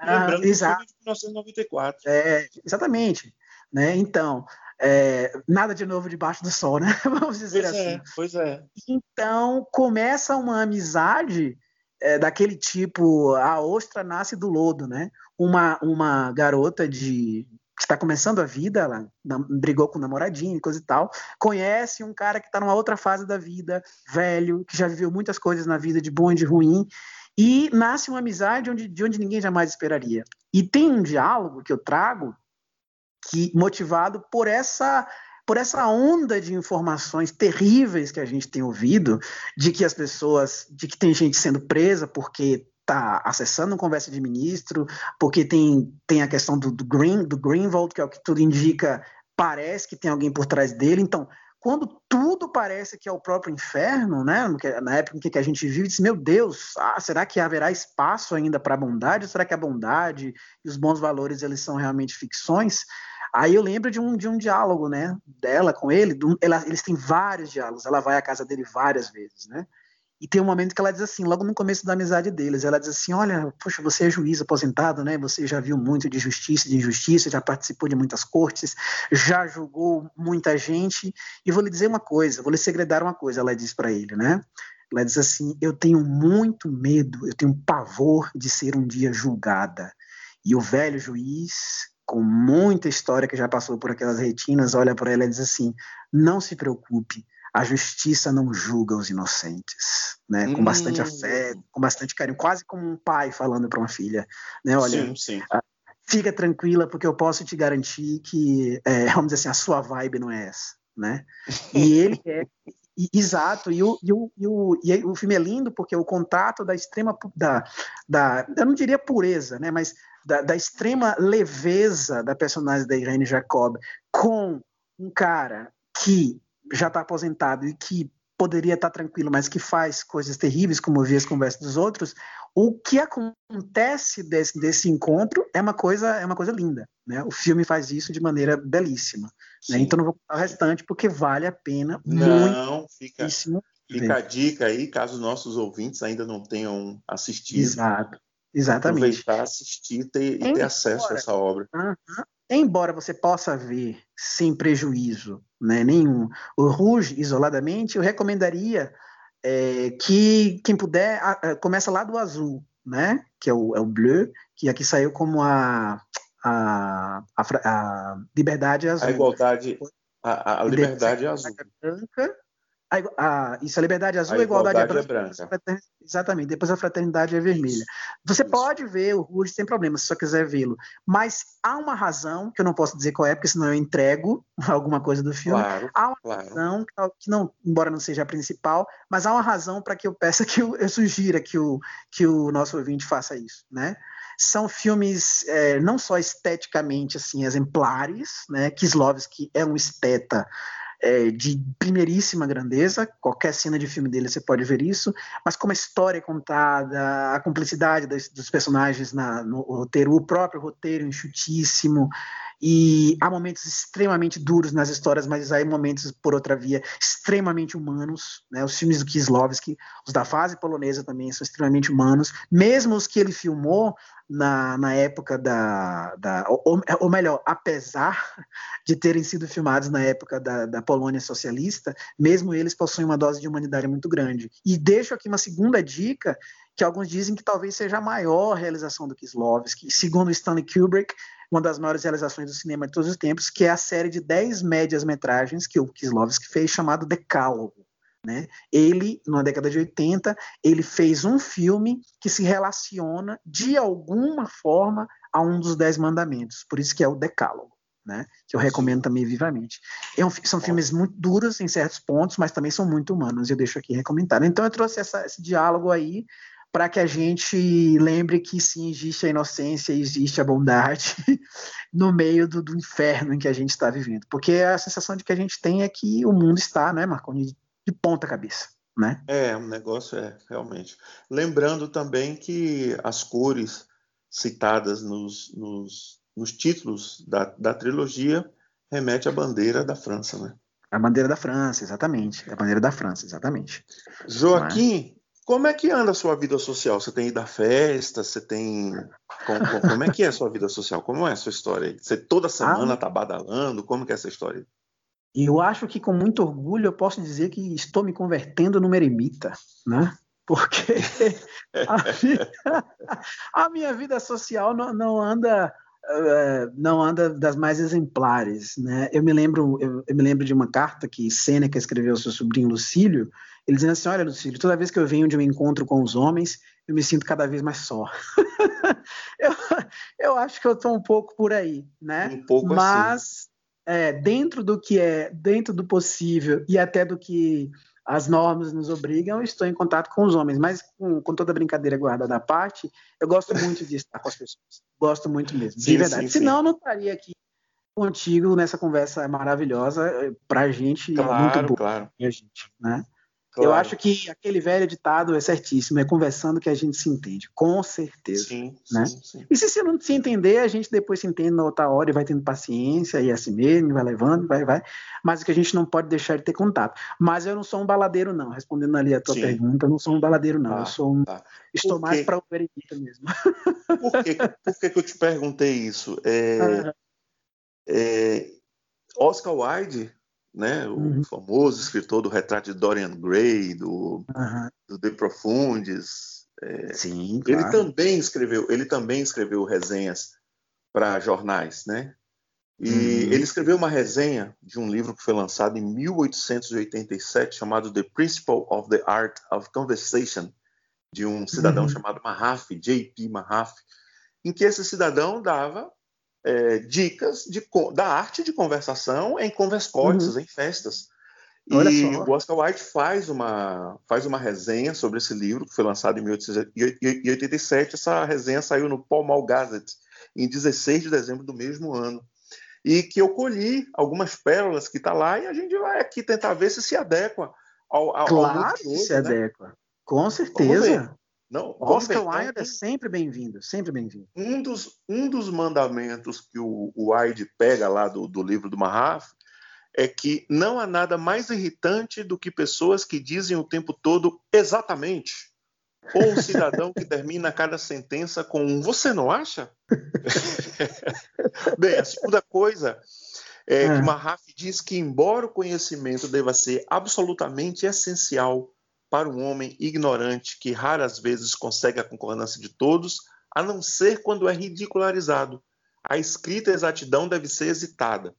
Lembrando ah, exato. de 1994. É, exatamente. Né? Então, é, nada de novo debaixo do sol, né? *laughs* Vamos dizer pois assim. É, pois é. Então, começa uma amizade é, daquele tipo, a ostra nasce do lodo, né? Uma, uma garota de que está começando a vida, ela brigou com o namoradinho e coisa e tal, conhece um cara que está numa outra fase da vida, velho, que já viveu muitas coisas na vida de bom e de ruim, e nasce uma amizade onde, de onde ninguém jamais esperaria. E tem um diálogo que eu trago que motivado por essa por essa onda de informações terríveis que a gente tem ouvido, de que as pessoas, de que tem gente sendo presa porque está acessando conversa de ministro, porque tem, tem a questão do, do Green, do Greenwald, que é o que tudo indica, parece que tem alguém por trás dele. Então, quando tudo parece que é o próprio inferno, né? na época em que a gente vive, diz, meu Deus, ah, será que haverá espaço ainda para a bondade? Ou será que a bondade e os bons valores eles são realmente ficções? Aí eu lembro de um, de um diálogo, né, dela com ele, ela, eles têm vários diálogos, ela vai à casa dele várias vezes, né? E tem um momento que ela diz assim, logo no começo da amizade deles, ela diz assim: Olha, poxa, você é juiz aposentado, né? Você já viu muito de justiça e de injustiça, já participou de muitas cortes, já julgou muita gente. E vou lhe dizer uma coisa, vou lhe segredar uma coisa, ela diz para ele, né? Ela diz assim: Eu tenho muito medo, eu tenho pavor de ser um dia julgada. E o velho juiz, com muita história que já passou por aquelas retinas, olha para ela e diz assim: Não se preocupe a justiça não julga os inocentes, né? Com hum. bastante afeto, com bastante carinho, quase como um pai falando para uma filha, né? Olha, sim, sim. Ah, fica tranquila porque eu posso te garantir que, é, *laughs* vamos dizer assim, a sua vibe não é essa, né? E ele é Exato, e o, e, o, e, o, e o filme é lindo porque o contato da extrema, da, da, eu não diria pureza, né, mas da, da extrema leveza da personagem da Irene Jacob com um cara que já está aposentado e que poderia estar tranquilo, mas que faz coisas terríveis, como ouvir as conversas dos outros, o que acontece desse, desse encontro é uma coisa é uma coisa linda, né? O filme faz isso de maneira belíssima. Né? Então não vou contar o restante porque vale a pena não, muito. Fica, fica a dica aí, caso nossos ouvintes ainda não tenham assistido. Exato. Exatamente. Aproveitar, assistir ter, e ter acesso a essa obra. Uh -huh. Embora você possa ver sem prejuízo né, nenhum o Rouge isoladamente, eu recomendaria é, que quem puder a, a, começa lá do azul, né, que é o, é o bleu, que aqui saiu como a, a, a, a liberdade azul. A igualdade, a, a liberdade azul. Branca, a, a, isso, a liberdade azul, a igualdade, igualdade é branca. É branca. Exatamente, depois a fraternidade é vermelha. Você isso. pode ver o Rouge sem problema, se só quiser vê-lo. Mas há uma razão, que eu não posso dizer qual é, porque senão eu entrego *laughs* alguma coisa do filme. Claro, há uma claro. razão, que não, embora não seja a principal, mas há uma razão para que eu peça que eu, eu sugira que o, que o nosso ouvinte faça isso, né? São filmes é, não só esteticamente assim exemplares, né? Kislovski é um esteta é, de primeiríssima grandeza. Qualquer cena de filme dele você pode ver isso, mas como a história é contada, a cumplicidade dos, dos personagens na, no roteiro, o próprio roteiro enxutíssimo, e há momentos extremamente duros nas histórias, mas há momentos, por outra via, extremamente humanos. Né? Os filmes do Kieslowski, os da fase polonesa também são extremamente humanos. Mesmo os que ele filmou na, na época da. da ou, ou, melhor, apesar de terem sido filmados na época da, da Polônia socialista, mesmo eles possuem uma dose de humanidade muito grande. E deixo aqui uma segunda dica que alguns dizem que talvez seja a maior realização do Kieslowski. Segundo Stanley Kubrick, uma das maiores realizações do cinema de todos os tempos, que é a série de 10 médias-metragens que o Kieslowski fez, chamado Decálogo. Né? Ele, na década de 80, ele fez um filme que se relaciona de alguma forma a um dos Dez Mandamentos, por isso que é o Decálogo. Né, que eu recomendo também vivamente. É um, são filmes muito duros em certos pontos, mas também são muito humanos, eu deixo aqui recomendado. Então eu trouxe essa, esse diálogo aí para que a gente lembre que sim, existe a inocência, existe a bondade *laughs* no meio do, do, inferno em que a gente está vivendo. Porque a sensação de que a gente tem é que o mundo está, né, Marconi, de, ponta cabeça. Né? É, o um negócio é, realmente. Lembrando também que as cores citadas nos, nos, nos títulos da, da trilogia remete à bandeira da França, né? A bandeira da França, exatamente. A bandeira da França, exatamente. Joaquim, como é que anda a sua vida social? Você tem ido à festa? Você tem. Como, como é que é a sua vida social? Como é a sua história? Você toda semana está ah, badalando? Como é essa história? Eu acho que com muito orgulho eu posso dizer que estou me convertendo no eremita, né? Porque *laughs* a, vida, a minha vida social não, não anda Uh, não anda das mais exemplares, né? Eu me lembro, eu, eu, me lembro de uma carta que Sêneca escreveu ao seu sobrinho Lucílio, ele dizendo assim: Olha, Lucílio, toda vez que eu venho de um encontro com os homens, eu me sinto cada vez mais só. *laughs* eu, eu, acho que eu estou um pouco por aí, né? Um pouco assim. Mas assim. é, dentro do que é, dentro do possível e até do que as normas nos obrigam, eu estou em contato com os homens, mas com, com toda brincadeira guardada à parte, eu gosto muito de estar com as pessoas. Gosto muito mesmo, sim, de verdade. Sim, Senão, sim. eu não estaria aqui contigo nessa conversa maravilhosa eh, para a gente. Claro, muito boa, claro. Gente, né? Claro. Eu acho que aquele velho ditado é certíssimo, é conversando que a gente se entende, com certeza. Sim, né? sim, sim. E se você não se entender, a gente depois se entende na outra hora e vai tendo paciência, e é assim mesmo, vai levando, vai, vai. Mas que a gente não pode deixar de ter contato. Mas eu não sou um baladeiro, não. Respondendo ali a tua sim. pergunta, eu não sou um baladeiro, não. Eu sou um. Tá. Estou mais para o veredita mesmo. Por, que, por que, que eu te perguntei isso? É, *laughs* é, Oscar Wilde né? O uhum. famoso escritor do Retrato de Dorian Gray, do, uhum. do De Profundis. É, Sim, claro. Ele também escreveu, ele também escreveu resenhas para jornais, né? E uhum. ele escreveu uma resenha de um livro que foi lançado em 1887 chamado The Principle of the Art of Conversation, de um cidadão uhum. chamado Mahaffey, J.P. Mahaffey, em que esse cidadão dava é, dicas de, da arte de conversação em converscotes, uhum. em festas. Olha e só. o Oscar Wilde faz uma, faz uma resenha sobre esse livro, que foi lançado em 1887. Essa resenha saiu no Pall Mall Gazette, em 16 de dezembro do mesmo ano. E que eu colhi algumas pérolas que está lá e a gente vai aqui tentar ver se se adequa ao, ao Claro que se adequa. Né? Com certeza. Não, Oscar então, Wilde é sempre bem-vindo, sempre bem-vindo. Um dos, um dos mandamentos que o, o Wilde pega lá do, do livro do Mahaf é que não há nada mais irritante do que pessoas que dizem o tempo todo exatamente. Ou um cidadão que *laughs* termina cada sentença com um você não acha? *laughs* Bem, a segunda coisa é, é. que Mahaf diz que, embora o conhecimento deva ser absolutamente essencial para um homem ignorante que raras vezes consegue a concordância de todos, a não ser quando é ridicularizado. A escrita exatidão deve ser hesitada.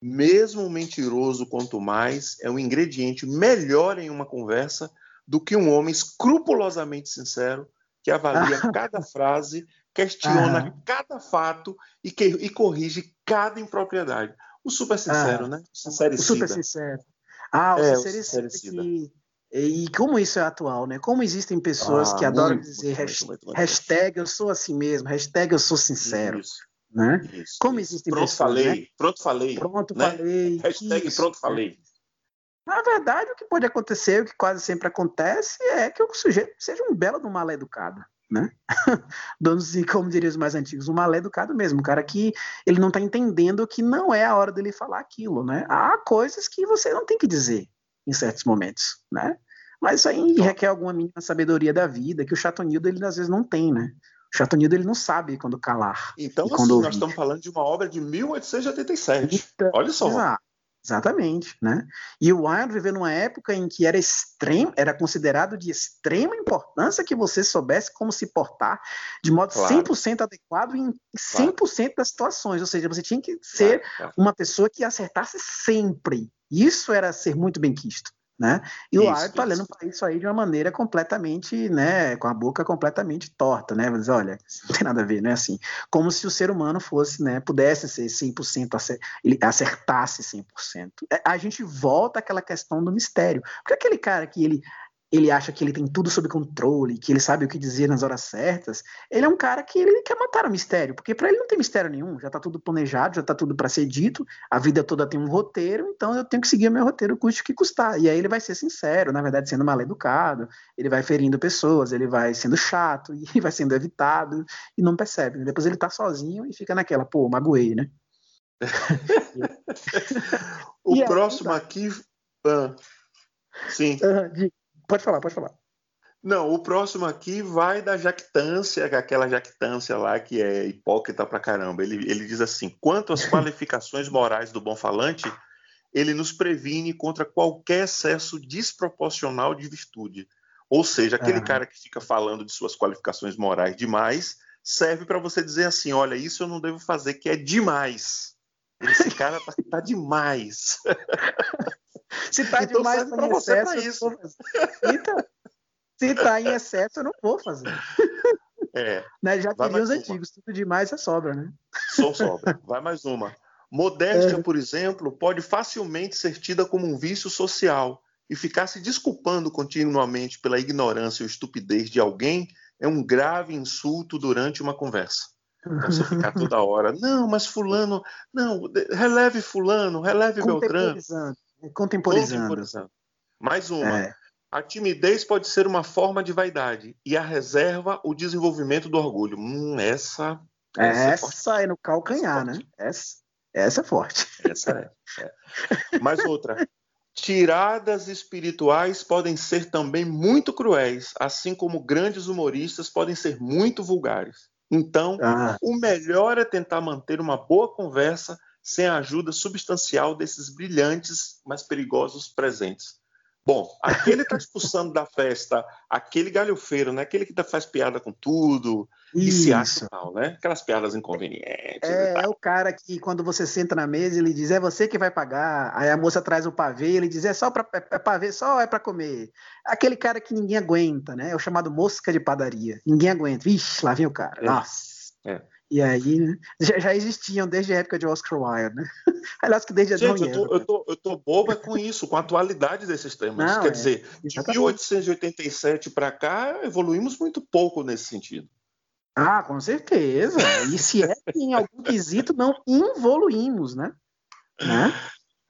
Mesmo um mentiroso, quanto mais, é um ingrediente melhor em uma conversa do que um homem escrupulosamente sincero que avalia *laughs* cada frase, questiona cada fato e, que, e corrige cada impropriedade. O super sincero, ah, né? O sincericida. O super sincero. Ah, o é, sincericida, o sincericida. que e como isso é atual, né? Como existem pessoas ah, que adoram muito, dizer muito, muito, hashtag eu sou assim mesmo, hashtag eu sou sincero. Isso, né? Isso, como existem pronto pessoas. Falei, né? Pronto falei. Pronto né? falei. *laughs* Hashtag isso, pronto falei. Na verdade, o que pode acontecer, o que quase sempre acontece, é que o sujeito seja um belo do mal educado. Né? *laughs* Donos, como diriam os mais antigos, um mal educado mesmo, um cara que ele não está entendendo que não é a hora dele falar aquilo, né? Há coisas que você não tem que dizer, em certos momentos, né? Mas isso aí requer alguma mínima sabedoria da vida que o Chatonildo ele às vezes não tem, né? O Chatonildo ele não sabe quando calar. Então, assim, nós estamos falando de uma obra de 1887. Então, Olha só. Exato. Exatamente, né? E o Wilde viveu numa época em que era extremo, era considerado de extrema importância que você soubesse como se portar de modo claro. 100% adequado em 100% claro. das situações, ou seja, você tinha que ser claro. uma pessoa que acertasse sempre. Isso era ser muito bem quisto. Né? E isso, o Ar está olhando para isso aí de uma maneira completamente, né, com a boca completamente torta, né? Mas olha, não tem nada a ver, não é assim. Como se o ser humano fosse, né, pudesse ser 100%, ele acertasse 100%. É, a gente volta àquela questão do mistério. Porque aquele cara que ele ele acha que ele tem tudo sob controle, que ele sabe o que dizer nas horas certas, ele é um cara que ele quer matar o mistério, porque para ele não tem mistério nenhum, já está tudo planejado, já está tudo para ser dito, a vida toda tem um roteiro, então eu tenho que seguir o meu roteiro, custe o que custar. E aí ele vai ser sincero, na verdade, sendo mal educado, ele vai ferindo pessoas, ele vai sendo chato *laughs* e vai sendo evitado e não percebe. Depois ele está sozinho e fica naquela, pô, magoei, né? *laughs* *laughs* o próximo aí, tá. aqui. Ah, sim. Uh, Pode falar, pode falar. Não, o próximo aqui vai da jactância, é aquela jactância lá que é hipócrita pra caramba. Ele, ele diz assim: quanto às *laughs* qualificações morais do bom falante, ele nos previne contra qualquer excesso desproporcional de virtude. Ou seja, aquele ah. cara que fica falando de suas qualificações morais demais serve para você dizer assim: olha, isso eu não devo fazer, que é demais. Esse cara tá, tá demais. *laughs* Se tá então demais para você excesso, isso. Então, se tá em excesso, eu não vou fazer. É. Né? Já queria os antigos, tudo demais é sobra, né? Só sobra. Vai mais uma. Modéstia, é. por exemplo, pode facilmente ser tida como um vício social e ficar se desculpando continuamente pela ignorância ou estupidez de alguém é um grave insulto durante uma conversa. Então, você ficar toda hora, não, mas fulano, não, releve fulano, releve *laughs* Beltrano. Contemporizando. Contemporizando. Mais uma. É. A timidez pode ser uma forma de vaidade e a reserva o desenvolvimento do orgulho. Hum, essa. Essa, essa é, no calcanhar, essa é né? Essa, essa é forte. Essa é, é. Mais outra. Tiradas espirituais podem ser também muito cruéis, assim como grandes humoristas podem ser muito vulgares. Então, ah. o melhor é tentar manter uma boa conversa sem a ajuda substancial desses brilhantes, mas perigosos presentes. Bom, aquele está expulsando da festa aquele galhofeiro, né? Aquele que tá, faz piada com tudo Isso. e se acha tal, né? Aquelas piadas inconvenientes. É, é o cara que quando você senta na mesa ele diz é você que vai pagar. Aí a moça traz o pavê ele diz é só para é, é pavê, só é para comer. Aquele cara que ninguém aguenta, né? É o chamado mosca de padaria. Ninguém aguenta. Vixe, lá vem o cara. É. Nossa. É. E aí, né, já, já, existiam desde a época de Oscar Wilde, né? *laughs* Aliás, que desde Gente, eu tô, eu, tô, eu tô boba com isso, com a atualidade desses temas. Não, Quer é, dizer, de 1887 para cá, evoluímos muito pouco nesse sentido. Ah, com certeza. E se é que em algum quesito não evoluímos, né? né?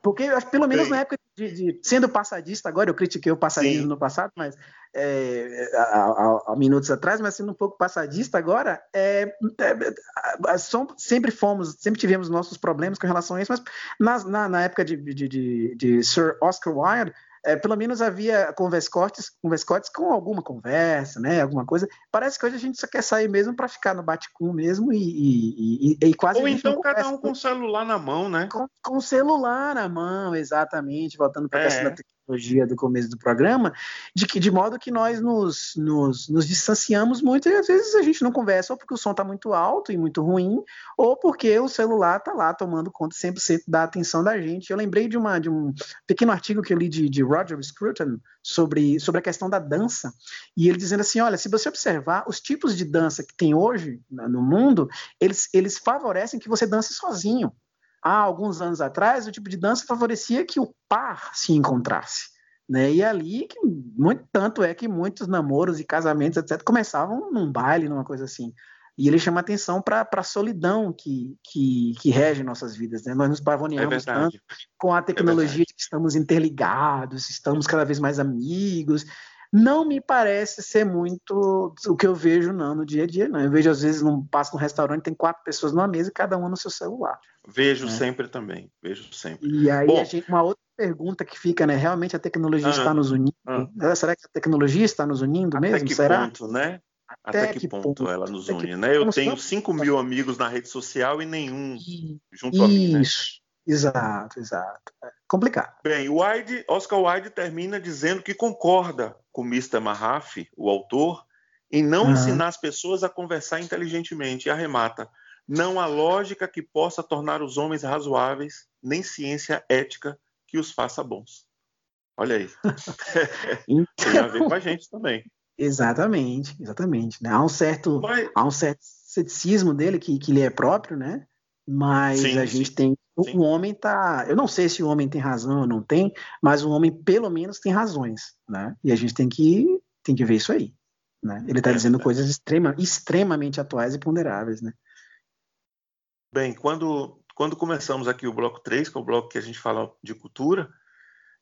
Porque pelo menos Bem, na época de de, sendo passadista agora, eu critiquei o passadismo Sim. no passado, mas é, há, minutos atrás, mas sendo um pouco passadista agora, é, é, sempre fomos, sempre tivemos nossos problemas com relação a isso, mas na, na, na época de, de, de, de Sir Oscar Wilde, é, pelo menos havia converscotes, converscotes com alguma conversa, né, alguma coisa. Parece que hoje a gente só quer sair mesmo para ficar no bate-com mesmo e, e, e, e, quase. Ou então cada um com o celular na mão, né? Com, com o celular na mão, exatamente. Voltando para a é. questão da do começo do programa, de que de modo que nós nos, nos, nos distanciamos muito e às vezes a gente não conversa ou porque o som está muito alto e muito ruim, ou porque o celular está lá tomando conta 100% da atenção da gente. Eu lembrei de, uma, de um pequeno artigo que eu li de, de Roger Scruton sobre, sobre a questão da dança, e ele dizendo assim, olha, se você observar os tipos de dança que tem hoje no mundo, eles, eles favorecem que você dance sozinho há alguns anos atrás, o tipo de dança favorecia que o par se encontrasse. Né? E ali, que muito, tanto é que muitos namoros e casamentos, etc., começavam num baile, numa coisa assim. E ele chama atenção para a solidão que, que, que, rege nossas vidas. Né? Nós nos pavoneamos é tanto com a é tecnologia é de que estamos interligados, estamos cada vez mais amigos, não me parece ser muito o que eu vejo não, no dia a dia. Não. Eu vejo, às vezes, num, passo num restaurante, tem quatro pessoas numa mesa e cada uma no seu celular. Vejo né? sempre também, vejo sempre. E aí, Bom, a gente, uma outra pergunta que fica, né? Realmente a tecnologia está nos unindo? Ah, Será que a tecnologia está nos unindo até mesmo? que Será? ponto, né? Até, até que, que ponto, ponto, ela nos une, né? Eu tenho 5 mil amigos na rede social e nenhum junto Isso. a mim, né? Exato, exato. É complicado. Bem, o Wilde, Oscar Wilde termina dizendo que concorda com Mr. Mahaffey, o autor, em não uhum. ensinar as pessoas a conversar inteligentemente. E arremata: não há lógica que possa tornar os homens razoáveis, nem ciência ética que os faça bons. Olha aí. então... *laughs* Tem a ver com a gente também. Exatamente, exatamente. Né? Há um certo, Mas... há um certo ceticismo dele que, que lhe é próprio, né? Mas sim, a gente sim. tem Sim. O homem tá. Eu não sei se o homem tem razão ou não tem, mas o homem pelo menos tem razões, né? E a gente tem que, tem que ver isso aí. Né? Ele está é, dizendo é. coisas extrema, extremamente atuais e ponderáveis, né? Bem, quando, quando começamos aqui o bloco 3, que é o bloco que a gente fala de cultura,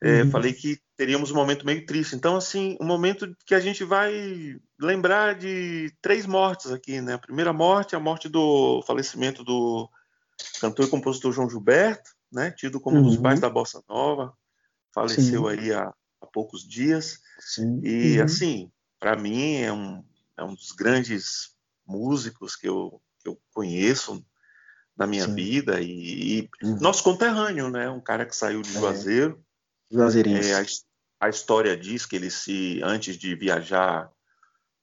é, uhum. falei que teríamos um momento meio triste. Então, assim, um momento que a gente vai lembrar de três mortes aqui, né? A primeira morte é a morte do falecimento do cantor e compositor João Gilberto, né, tido como uhum. um dos uhum. pais da bossa nova, faleceu Sim. aí há, há, poucos dias. Sim. E uhum. assim, para mim é um, é um dos grandes músicos que eu, que eu conheço na minha Sim. vida e, e uhum. nosso conterrâneo, né, um cara que saiu de é. Juazeiro. É. Juazeirense. É, a, a história diz que ele se antes de viajar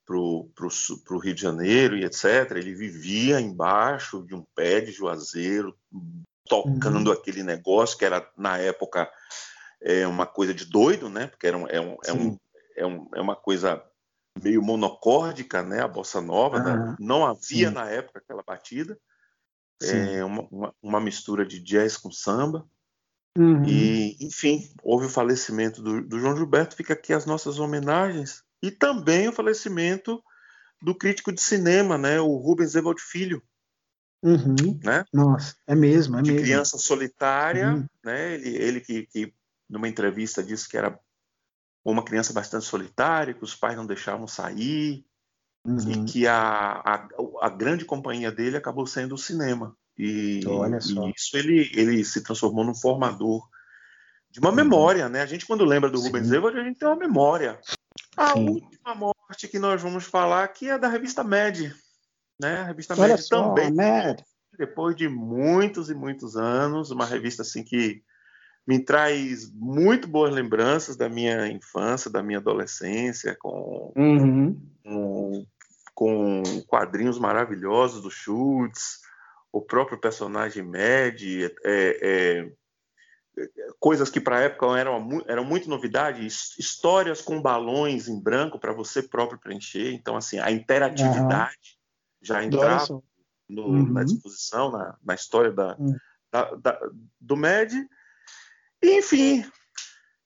para o Rio de Janeiro e etc. Ele vivia embaixo de um pé de juazeiro, tocando uhum. aquele negócio que era, na época, é, uma coisa de doido, né? Porque era um, é, um, é, um, é, um, é uma coisa meio monocórdica, né? A bossa nova, né? não havia Sim. na época aquela batida. É uma, uma, uma, mistura de jazz com samba. Uhum. E, enfim, houve o falecimento do, do João Gilberto. Fica aqui as nossas homenagens e também o falecimento do crítico de cinema, né, o Rubens Evald Filho. Uhum. Né? Nossa, é mesmo, é de mesmo. criança solitária, uhum. né? Ele, ele que, que numa entrevista disse que era uma criança bastante solitária, que os pais não deixavam sair uhum. e que a, a, a, grande companhia dele acabou sendo o cinema. E, e isso ele, ele se transformou num formador de uma uhum. memória, né? A gente quando lembra do Sim. Rubens Evald, a gente tem uma memória. A Sim. última morte que nós vamos falar aqui é da revista Med, né? A revista Olha Med só, também. Med. Depois de muitos e muitos anos, uma revista assim que me traz muito boas lembranças da minha infância, da minha adolescência, com, uhum. com, com, quadrinhos maravilhosos do Schultz, o próprio personagem Mad, é, é, coisas que para a época eram, eram muito novidade, histórias com balões em branco para você próprio preencher. Então, assim, a interatividade uhum. já entrava no, uhum. na disposição, na, na história da, uhum. da, da, do MED. E, enfim,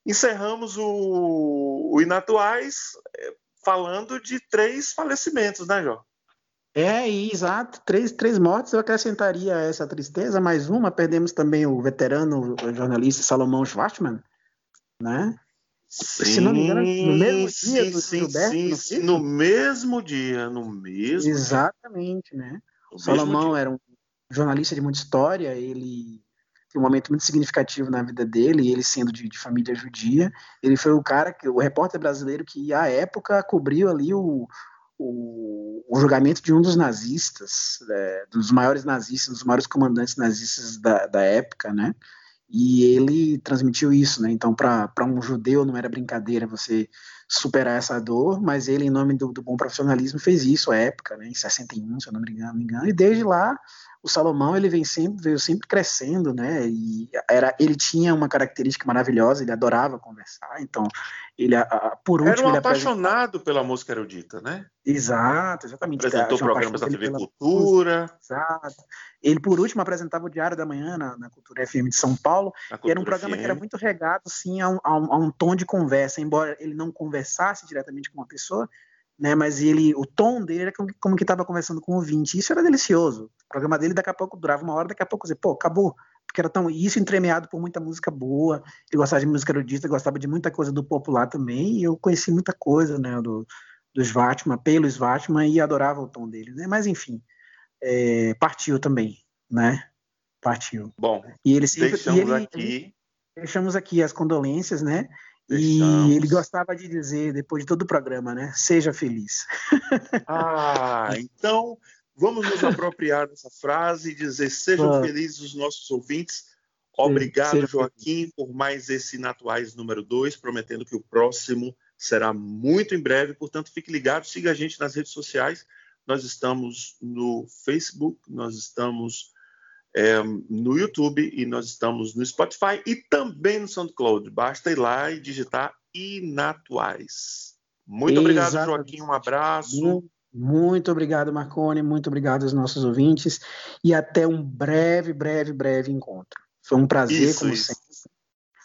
encerramos o, o Inatuais eh, falando de três falecimentos, né, Jó? É, exato. Três, três mortes eu acrescentaria essa tristeza, mais uma. Perdemos também o veterano o jornalista Salomão Schwartzman, né? Sim, Se não me engano, no mesmo sim, dia do sim, Gilberto, sim, no mesmo dia, no mesmo Exatamente, né? O Salomão era um jornalista de muita história, ele tem um momento muito significativo na vida dele, ele sendo de, de, família judia, ele foi o cara, que, o repórter brasileiro que, à época, cobriu ali o, o, o julgamento de um dos nazistas, é, dos maiores nazistas, dos maiores comandantes nazistas da, da época, né? E ele transmitiu isso, né? Então, para um judeu não era brincadeira você superar essa dor, mas ele, em nome do, do bom profissionalismo, fez isso à época, né? Em 61, se eu não me engano, me engano. E desde lá o Salomão ele vem sempre veio sempre crescendo, né? E era ele tinha uma característica maravilhosa, ele adorava conversar. Então ele a, por último era um apaixonado pela música erudita, né? Exato, exatamente. Apresentou programas da TV Cultura. Exato. Ele por último apresentava o Diário da Manhã na, na Cultura FM de São Paulo. E era um programa FM. que era muito regado sim a um, a um, a um tom de conversa, embora ele não conversasse diretamente com uma pessoa né? Mas ele, o tom dele era como, como que estava conversando com o ouvinte. Isso era delicioso. O programa dele daqui a pouco durava uma hora, daqui a pouco você, pô, acabou. Porque era tão isso entremeado por muita música boa. Ele gostava de música erudita, gostava de muita coisa do popular também. E eu conheci muita coisa, né? Do, do Svatman, pelo Svatman e adorava o tom dele, né? Mas enfim, é, partiu também, né? Partiu. Bom, e ele sempre, deixamos e ele, aqui. Deixamos aqui as condolências, né? E ele gostava de dizer, depois de todo o programa, né? Seja feliz. *laughs* Ah, então vamos nos apropriar dessa frase e dizer: sejam ah. felizes os nossos ouvintes. Obrigado, Joaquim, por mais esse Natuais número 2, prometendo que o próximo será muito em breve. Portanto, fique ligado, siga a gente nas redes sociais. Nós estamos no Facebook, nós estamos é, no YouTube e nós estamos no Spotify e também no SoundCloud. Basta ir lá e digitar Inatuais. Muito obrigado, Joaquim. Um abraço. Muito obrigado, Marcone. Muito obrigado aos nossos ouvintes. E até um breve, breve, breve encontro. Foi um prazer, isso, como isso. sempre.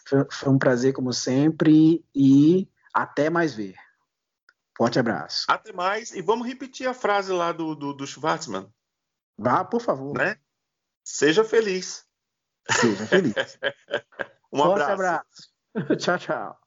Foi, foi, um prazer, como sempre. E até mais ver. Forte abraço. Até mais. E vamos repetir a frase lá do, do, do Schwarzman. Vá, por favor. Né? Seja feliz. Seja feliz. *laughs* um abraço. abraço. *laughs* tchau, tchau.